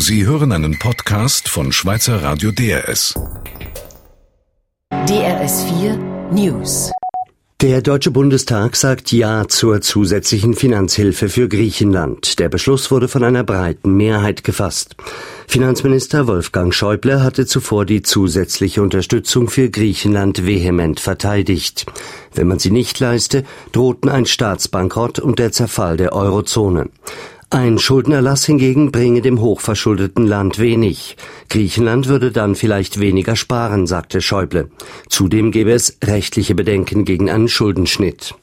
Sie hören einen Podcast von Schweizer Radio DRS. DRS 4 News. Der Deutsche Bundestag sagt Ja zur zusätzlichen Finanzhilfe für Griechenland. Der Beschluss wurde von einer breiten Mehrheit gefasst. Finanzminister Wolfgang Schäuble hatte zuvor die zusätzliche Unterstützung für Griechenland vehement verteidigt. Wenn man sie nicht leiste, drohten ein Staatsbankrott und der Zerfall der Eurozone. Ein Schuldenerlass hingegen bringe dem hochverschuldeten Land wenig. Griechenland würde dann vielleicht weniger sparen, sagte Schäuble. Zudem gäbe es rechtliche Bedenken gegen einen Schuldenschnitt.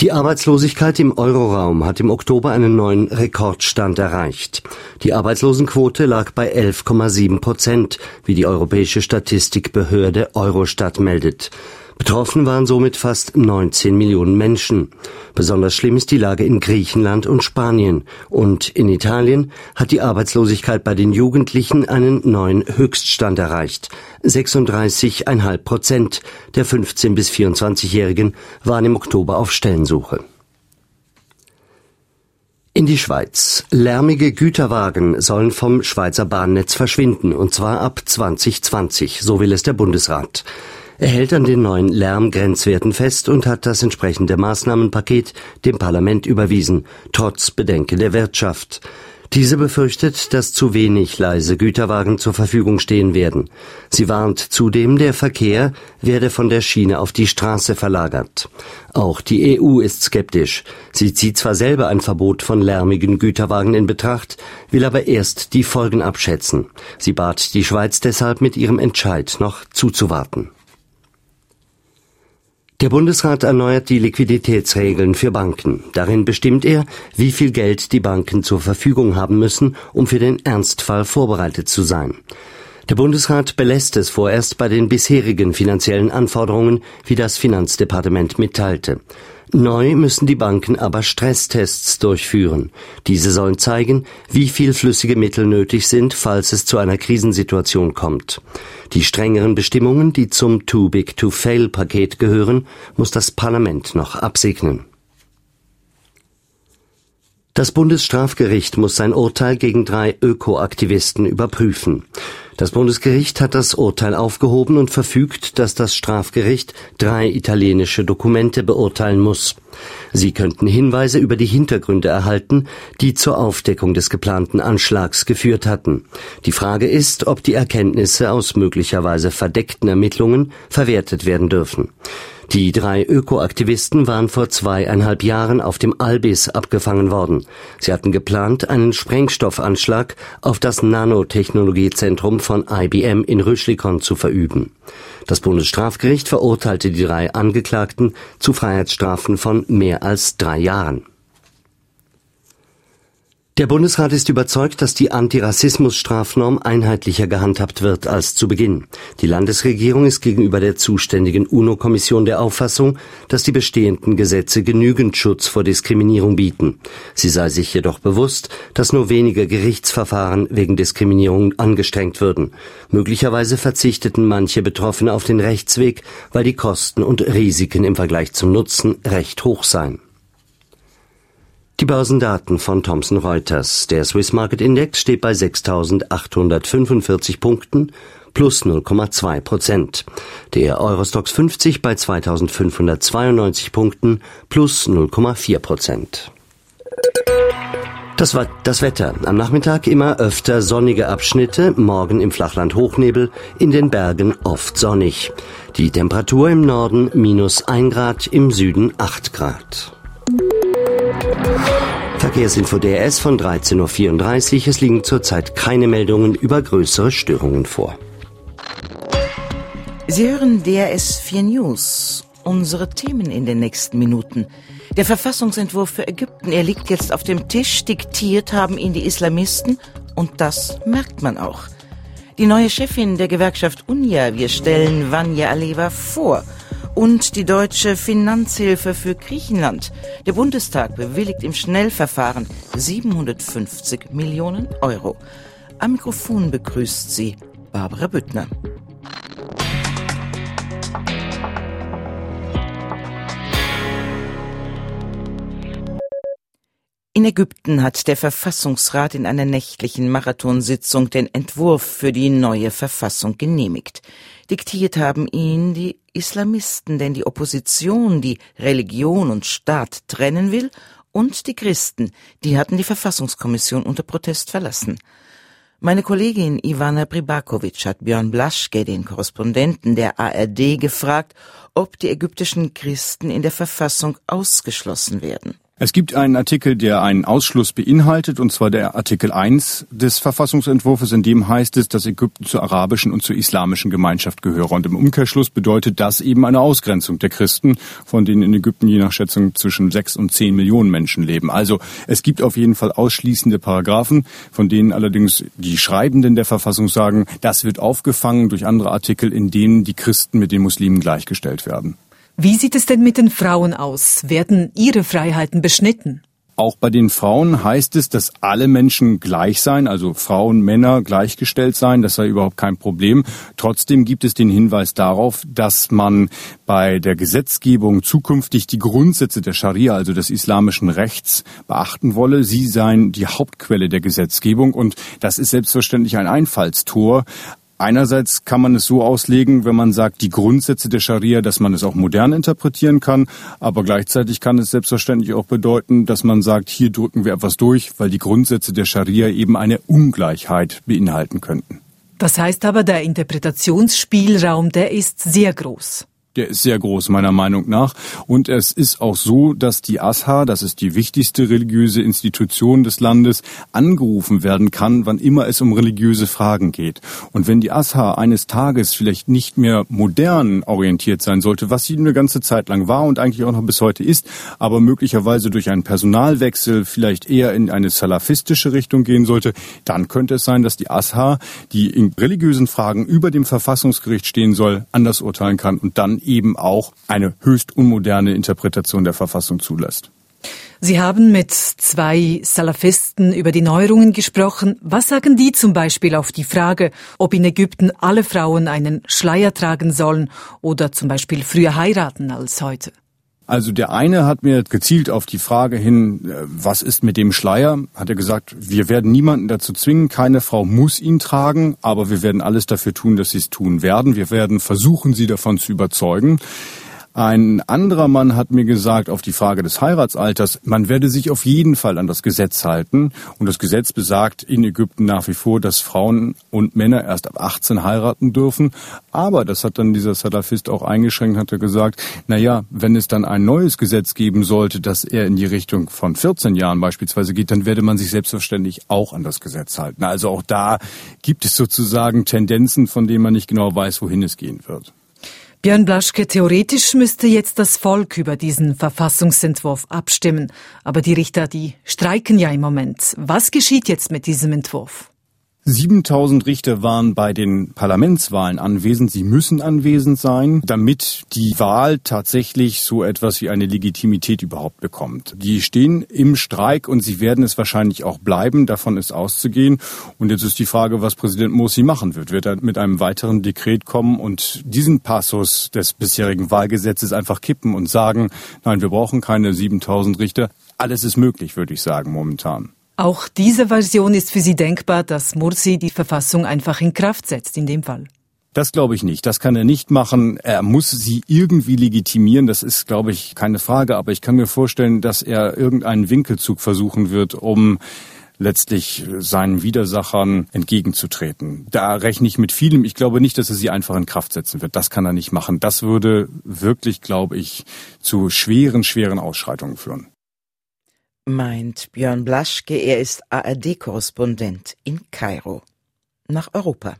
Die Arbeitslosigkeit im Euroraum hat im Oktober einen neuen Rekordstand erreicht. Die Arbeitslosenquote lag bei 11,7 Prozent, wie die Europäische Statistikbehörde Eurostat meldet. Betroffen waren somit fast 19 Millionen Menschen. Besonders schlimm ist die Lage in Griechenland und Spanien. Und in Italien hat die Arbeitslosigkeit bei den Jugendlichen einen neuen Höchststand erreicht. 36,5 Prozent der 15- bis 24-Jährigen waren im Oktober auf Stellensuche. In die Schweiz. Lärmige Güterwagen sollen vom Schweizer Bahnnetz verschwinden, und zwar ab 2020, so will es der Bundesrat. Er hält an den neuen Lärmgrenzwerten fest und hat das entsprechende Maßnahmenpaket dem Parlament überwiesen, trotz Bedenken der Wirtschaft. Diese befürchtet, dass zu wenig leise Güterwagen zur Verfügung stehen werden. Sie warnt zudem, der Verkehr werde von der Schiene auf die Straße verlagert. Auch die EU ist skeptisch. Sie zieht zwar selber ein Verbot von lärmigen Güterwagen in Betracht, will aber erst die Folgen abschätzen. Sie bat die Schweiz deshalb mit ihrem Entscheid noch zuzuwarten. Der Bundesrat erneuert die Liquiditätsregeln für Banken. Darin bestimmt er, wie viel Geld die Banken zur Verfügung haben müssen, um für den Ernstfall vorbereitet zu sein. Der Bundesrat belässt es vorerst bei den bisherigen finanziellen Anforderungen, wie das Finanzdepartement mitteilte. Neu müssen die Banken aber Stresstests durchführen. Diese sollen zeigen, wie viel flüssige Mittel nötig sind, falls es zu einer Krisensituation kommt. Die strengeren Bestimmungen, die zum Too Big to Fail Paket gehören, muss das Parlament noch absegnen. Das Bundesstrafgericht muss sein Urteil gegen drei Ökoaktivisten überprüfen. Das Bundesgericht hat das Urteil aufgehoben und verfügt, dass das Strafgericht drei italienische Dokumente beurteilen muss. Sie könnten Hinweise über die Hintergründe erhalten, die zur Aufdeckung des geplanten Anschlags geführt hatten. Die Frage ist, ob die Erkenntnisse aus möglicherweise verdeckten Ermittlungen verwertet werden dürfen. Die drei Ökoaktivisten waren vor zweieinhalb Jahren auf dem Albis abgefangen worden. Sie hatten geplant, einen Sprengstoffanschlag auf das Nanotechnologiezentrum von IBM in Rüschlikon zu verüben. Das Bundesstrafgericht verurteilte die drei Angeklagten zu Freiheitsstrafen von mehr als drei Jahren. Der Bundesrat ist überzeugt, dass die Antirassismus-Strafnorm einheitlicher gehandhabt wird als zu Beginn. Die Landesregierung ist gegenüber der zuständigen UNO-Kommission der Auffassung, dass die bestehenden Gesetze genügend Schutz vor Diskriminierung bieten. Sie sei sich jedoch bewusst, dass nur weniger Gerichtsverfahren wegen Diskriminierung angestrengt würden. Möglicherweise verzichteten manche Betroffene auf den Rechtsweg, weil die Kosten und Risiken im Vergleich zum Nutzen recht hoch seien. Die Börsendaten von Thomson Reuters. Der Swiss Market Index steht bei 6.845 Punkten plus 0,2 Prozent. Der Eurostox 50 bei 2.592 Punkten plus 0,4 Prozent. Das war das Wetter. Am Nachmittag immer öfter sonnige Abschnitte, morgen im Flachland Hochnebel, in den Bergen oft sonnig. Die Temperatur im Norden minus 1 Grad, im Süden 8 Grad. Verkehrsinfo DRS von 13.34 Uhr. Es liegen zurzeit keine Meldungen über größere Störungen vor. Sie hören DRS 4 News. Unsere Themen in den nächsten Minuten. Der Verfassungsentwurf für Ägypten, er liegt jetzt auf dem Tisch. Diktiert haben ihn die Islamisten und das merkt man auch. Die neue Chefin der Gewerkschaft UNIA, wir stellen Vanya Aleva vor und die deutsche Finanzhilfe für Griechenland. Der Bundestag bewilligt im Schnellverfahren 750 Millionen Euro. Am Mikrofon begrüßt sie Barbara Büttner. In Ägypten hat der Verfassungsrat in einer nächtlichen Marathonsitzung den Entwurf für die neue Verfassung genehmigt. Diktiert haben ihn die Islamisten, denn die Opposition, die Religion und Staat trennen will, und die Christen, die hatten die Verfassungskommission unter Protest verlassen. Meine Kollegin Ivana Pribakovic hat Björn Blaschke, den Korrespondenten der ARD, gefragt, ob die ägyptischen Christen in der Verfassung ausgeschlossen werden. Es gibt einen Artikel, der einen Ausschluss beinhaltet, und zwar der Artikel 1 des Verfassungsentwurfs, in dem heißt es, dass Ägypten zur arabischen und zur islamischen Gemeinschaft gehöre. Und im Umkehrschluss bedeutet das eben eine Ausgrenzung der Christen, von denen in Ägypten je nach Schätzung zwischen sechs und zehn Millionen Menschen leben. Also es gibt auf jeden Fall ausschließende Paragraphen, von denen allerdings die Schreibenden der Verfassung sagen, das wird aufgefangen durch andere Artikel, in denen die Christen mit den Muslimen gleichgestellt werden. Wie sieht es denn mit den Frauen aus? Werden ihre Freiheiten beschnitten? Auch bei den Frauen heißt es, dass alle Menschen gleich seien, also Frauen, Männer gleichgestellt seien. Das sei überhaupt kein Problem. Trotzdem gibt es den Hinweis darauf, dass man bei der Gesetzgebung zukünftig die Grundsätze der Scharia, also des islamischen Rechts, beachten wolle. Sie seien die Hauptquelle der Gesetzgebung und das ist selbstverständlich ein Einfallstor. Einerseits kann man es so auslegen, wenn man sagt, die Grundsätze der Scharia, dass man es auch modern interpretieren kann, aber gleichzeitig kann es selbstverständlich auch bedeuten, dass man sagt, hier drücken wir etwas durch, weil die Grundsätze der Scharia eben eine Ungleichheit beinhalten könnten. Das heißt aber, der Interpretationsspielraum, der ist sehr groß der ist sehr groß meiner Meinung nach. Und es ist auch so, dass die ASHA, das ist die wichtigste religiöse Institution des Landes, angerufen werden kann, wann immer es um religiöse Fragen geht. Und wenn die ASHA eines Tages vielleicht nicht mehr modern orientiert sein sollte, was sie eine ganze Zeit lang war und eigentlich auch noch bis heute ist, aber möglicherweise durch einen Personalwechsel vielleicht eher in eine salafistische Richtung gehen sollte, dann könnte es sein, dass die ASHA, die in religiösen Fragen über dem Verfassungsgericht stehen soll, anders urteilen kann und dann eben auch eine höchst unmoderne Interpretation der Verfassung zulässt. Sie haben mit zwei Salafisten über die Neuerungen gesprochen. Was sagen die zum Beispiel auf die Frage, ob in Ägypten alle Frauen einen Schleier tragen sollen oder zum Beispiel früher heiraten als heute? Also der eine hat mir gezielt auf die Frage hin, äh, was ist mit dem Schleier, hat er gesagt, wir werden niemanden dazu zwingen, keine Frau muss ihn tragen, aber wir werden alles dafür tun, dass sie es tun werden. Wir werden versuchen, sie davon zu überzeugen. Ein anderer Mann hat mir gesagt, auf die Frage des Heiratsalters, man werde sich auf jeden Fall an das Gesetz halten. Und das Gesetz besagt in Ägypten nach wie vor, dass Frauen und Männer erst ab 18 heiraten dürfen. Aber das hat dann dieser Salafist auch eingeschränkt, hat er gesagt, na ja, wenn es dann ein neues Gesetz geben sollte, dass er in die Richtung von 14 Jahren beispielsweise geht, dann werde man sich selbstverständlich auch an das Gesetz halten. Also auch da gibt es sozusagen Tendenzen, von denen man nicht genau weiß, wohin es gehen wird. Björn Blaschke, theoretisch müsste jetzt das Volk über diesen Verfassungsentwurf abstimmen. Aber die Richter, die streiken ja im Moment. Was geschieht jetzt mit diesem Entwurf? 7000 Richter waren bei den Parlamentswahlen anwesend. Sie müssen anwesend sein, damit die Wahl tatsächlich so etwas wie eine Legitimität überhaupt bekommt. Die stehen im Streik und sie werden es wahrscheinlich auch bleiben. Davon ist auszugehen. Und jetzt ist die Frage, was Präsident Morsi machen wird. Wird er mit einem weiteren Dekret kommen und diesen Passus des bisherigen Wahlgesetzes einfach kippen und sagen, nein, wir brauchen keine 7000 Richter. Alles ist möglich, würde ich sagen, momentan. Auch diese Version ist für Sie denkbar, dass Mursi die Verfassung einfach in Kraft setzt in dem Fall. Das glaube ich nicht. Das kann er nicht machen. Er muss sie irgendwie legitimieren. Das ist, glaube ich, keine Frage. Aber ich kann mir vorstellen, dass er irgendeinen Winkelzug versuchen wird, um letztlich seinen Widersachern entgegenzutreten. Da rechne ich mit vielem. Ich glaube nicht, dass er sie einfach in Kraft setzen wird. Das kann er nicht machen. Das würde wirklich, glaube ich, zu schweren, schweren Ausschreitungen führen meint Björn Blaschke, er ist ARD-Korrespondent in Kairo. Nach Europa.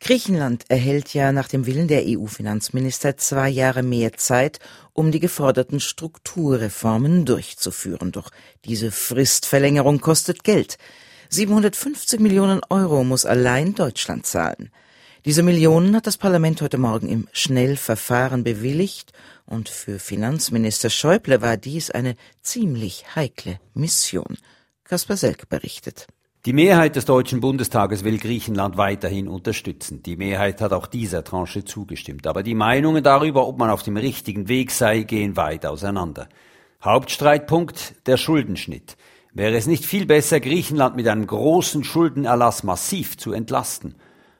Griechenland erhält ja nach dem Willen der EU-Finanzminister zwei Jahre mehr Zeit, um die geforderten Strukturreformen durchzuführen. Doch diese Fristverlängerung kostet Geld. 750 Millionen Euro muss allein Deutschland zahlen. Diese Millionen hat das Parlament heute Morgen im Schnellverfahren bewilligt und für Finanzminister Schäuble war dies eine ziemlich heikle Mission. Kaspar Selk berichtet. Die Mehrheit des Deutschen Bundestages will Griechenland weiterhin unterstützen. Die Mehrheit hat auch dieser Tranche zugestimmt. Aber die Meinungen darüber, ob man auf dem richtigen Weg sei, gehen weit auseinander. Hauptstreitpunkt der Schuldenschnitt. Wäre es nicht viel besser, Griechenland mit einem großen Schuldenerlass massiv zu entlasten?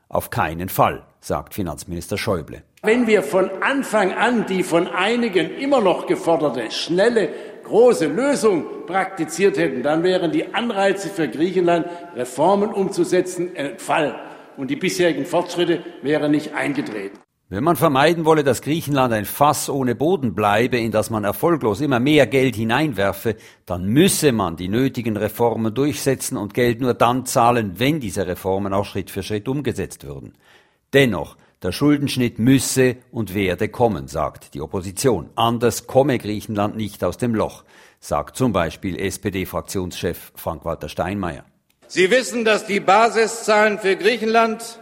Auf keinen Fall, sagt Finanzminister Schäuble. Wenn wir von Anfang an die von einigen immer noch geforderte schnelle, große Lösung praktiziert hätten, dann wären die Anreize für Griechenland, Reformen umzusetzen, entfallen. Und die bisherigen Fortschritte wären nicht eingetreten. Wenn man vermeiden wolle, dass Griechenland ein Fass ohne Boden bleibe, in das man erfolglos immer mehr Geld hineinwerfe, dann müsse man die nötigen Reformen durchsetzen und Geld nur dann zahlen, wenn diese Reformen auch Schritt für Schritt umgesetzt würden. Dennoch, der Schuldenschnitt müsse und werde kommen, sagt die Opposition. Anders komme Griechenland nicht aus dem Loch, sagt zum Beispiel SPD-Fraktionschef Frank-Walter Steinmeier. Sie wissen, dass die Basiszahlen für Griechenland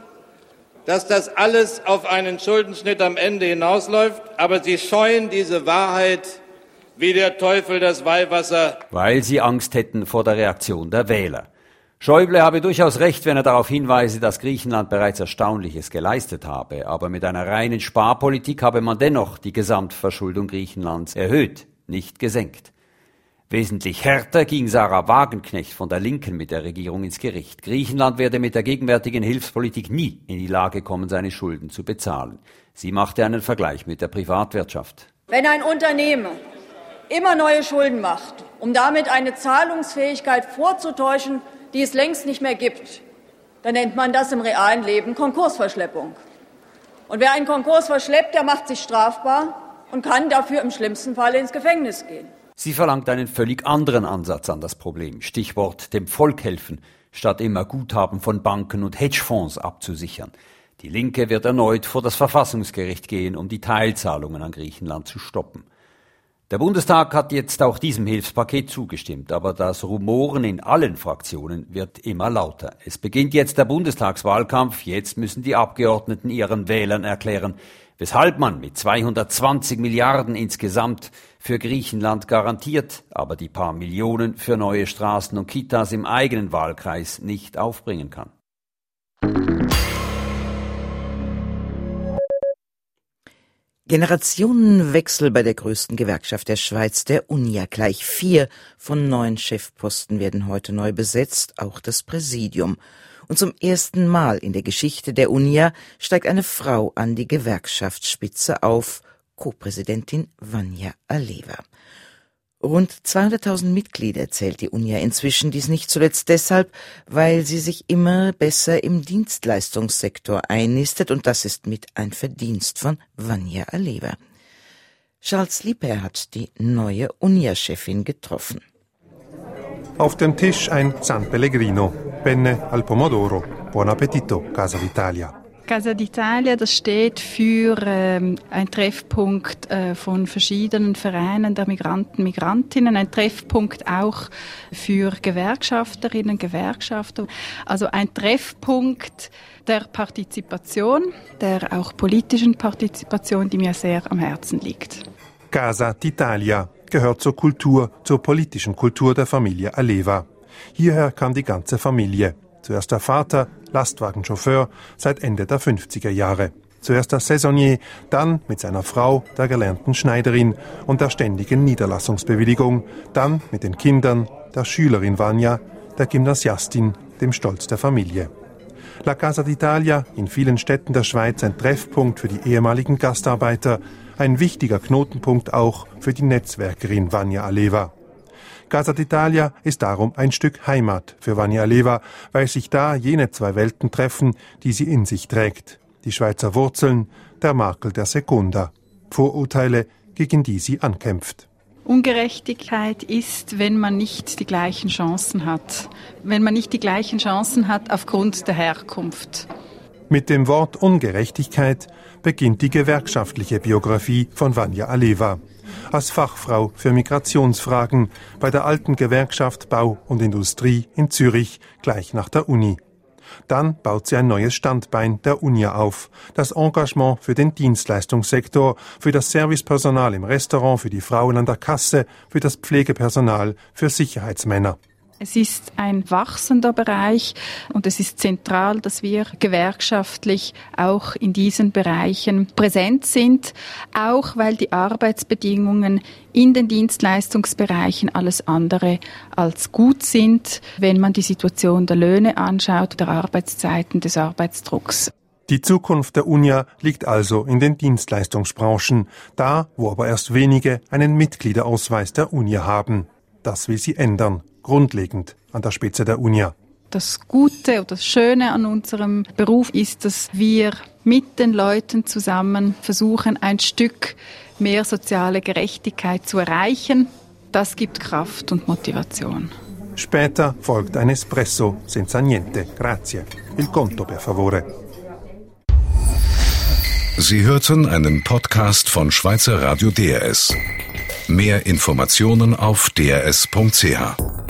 dass das alles auf einen Schuldenschnitt am Ende hinausläuft, aber Sie scheuen diese Wahrheit wie der Teufel das Weihwasser. Weil Sie Angst hätten vor der Reaktion der Wähler. Schäuble habe durchaus recht, wenn er darauf hinweise, dass Griechenland bereits Erstaunliches geleistet habe, aber mit einer reinen Sparpolitik habe man dennoch die Gesamtverschuldung Griechenlands erhöht, nicht gesenkt. Wesentlich härter ging Sarah Wagenknecht von der Linken mit der Regierung ins Gericht. Griechenland werde mit der gegenwärtigen Hilfspolitik nie in die Lage kommen, seine Schulden zu bezahlen. Sie machte einen Vergleich mit der Privatwirtschaft. Wenn ein Unternehmen immer neue Schulden macht, um damit eine Zahlungsfähigkeit vorzutäuschen, die es längst nicht mehr gibt, dann nennt man das im realen Leben Konkursverschleppung. Und wer einen Konkurs verschleppt, der macht sich strafbar und kann dafür im schlimmsten Fall ins Gefängnis gehen. Sie verlangt einen völlig anderen Ansatz an das Problem. Stichwort dem Volk helfen, statt immer Guthaben von Banken und Hedgefonds abzusichern. Die Linke wird erneut vor das Verfassungsgericht gehen, um die Teilzahlungen an Griechenland zu stoppen. Der Bundestag hat jetzt auch diesem Hilfspaket zugestimmt, aber das Rumoren in allen Fraktionen wird immer lauter. Es beginnt jetzt der Bundestagswahlkampf, jetzt müssen die Abgeordneten ihren Wählern erklären, weshalb man mit 220 Milliarden insgesamt für Griechenland garantiert, aber die paar Millionen für neue Straßen und Kitas im eigenen Wahlkreis nicht aufbringen kann. Generationenwechsel bei der größten Gewerkschaft der Schweiz, der UNIA. Gleich vier von neun Chefposten werden heute neu besetzt, auch das Präsidium. Und zum ersten Mal in der Geschichte der UNIA steigt eine Frau an die Gewerkschaftsspitze auf, Co-Präsidentin Vanja Aleva. Rund 200.000 Mitglieder zählt die UNIA inzwischen, dies nicht zuletzt deshalb, weil sie sich immer besser im Dienstleistungssektor einnistet und das ist mit ein Verdienst von Vanja Aleva. Charles Lieper hat die neue UNIA-Chefin getroffen. Auf dem Tisch ein San Pellegrino, Penne al Pomodoro. Buon appetito, Casa d'Italia. Casa d'Italia, das steht für ähm, ein Treffpunkt äh, von verschiedenen Vereinen der Migranten, Migrantinnen, ein Treffpunkt auch für Gewerkschafterinnen, Gewerkschafter. Also ein Treffpunkt der Partizipation, der auch politischen Partizipation, die mir sehr am Herzen liegt. Casa d'Italia gehört zur Kultur, zur politischen Kultur der Familie Aleva. Hierher kam die ganze Familie. Zuerst der Vater, Lastwagenchauffeur, seit Ende der 50er Jahre. Zuerst der Saisonnier, dann mit seiner Frau, der gelernten Schneiderin und der ständigen Niederlassungsbewilligung, dann mit den Kindern, der Schülerin Vanya, der Gymnasiastin, dem Stolz der Familie. La Casa d'Italia, in vielen Städten der Schweiz ein Treffpunkt für die ehemaligen Gastarbeiter, ein wichtiger Knotenpunkt auch für die Netzwerkerin Vanya Aleva. Casa d'Italia ist darum ein Stück Heimat für Vanya Leva, weil sich da jene zwei Welten treffen, die sie in sich trägt. Die Schweizer Wurzeln, der Makel der Sekunda. Vorurteile, gegen die sie ankämpft. Ungerechtigkeit ist, wenn man nicht die gleichen Chancen hat. Wenn man nicht die gleichen Chancen hat aufgrund der Herkunft. Mit dem Wort Ungerechtigkeit beginnt die gewerkschaftliche Biografie von Vanya Aleva als Fachfrau für Migrationsfragen bei der alten Gewerkschaft Bau und Industrie in Zürich gleich nach der Uni. Dann baut sie ein neues Standbein der Uni auf, das Engagement für den Dienstleistungssektor, für das Servicepersonal im Restaurant, für die Frauen an der Kasse, für das Pflegepersonal, für Sicherheitsmänner. Es ist ein wachsender Bereich und es ist zentral, dass wir gewerkschaftlich auch in diesen Bereichen präsent sind, auch weil die Arbeitsbedingungen in den Dienstleistungsbereichen alles andere als gut sind, wenn man die Situation der Löhne anschaut, der Arbeitszeiten, des Arbeitsdrucks. Die Zukunft der UNIA liegt also in den Dienstleistungsbranchen, da, wo aber erst wenige einen Mitgliederausweis der UNIA haben. Das will sie ändern grundlegend an der Spitze der UNIA. Das Gute oder das Schöne an unserem Beruf ist, dass wir mit den Leuten zusammen versuchen, ein Stück mehr soziale Gerechtigkeit zu erreichen. Das gibt Kraft und Motivation. Später folgt ein Espresso senza niente. Grazie. Il conto per favore. Sie hörten einen Podcast von Schweizer Radio DRS. Mehr Informationen auf drs.ch.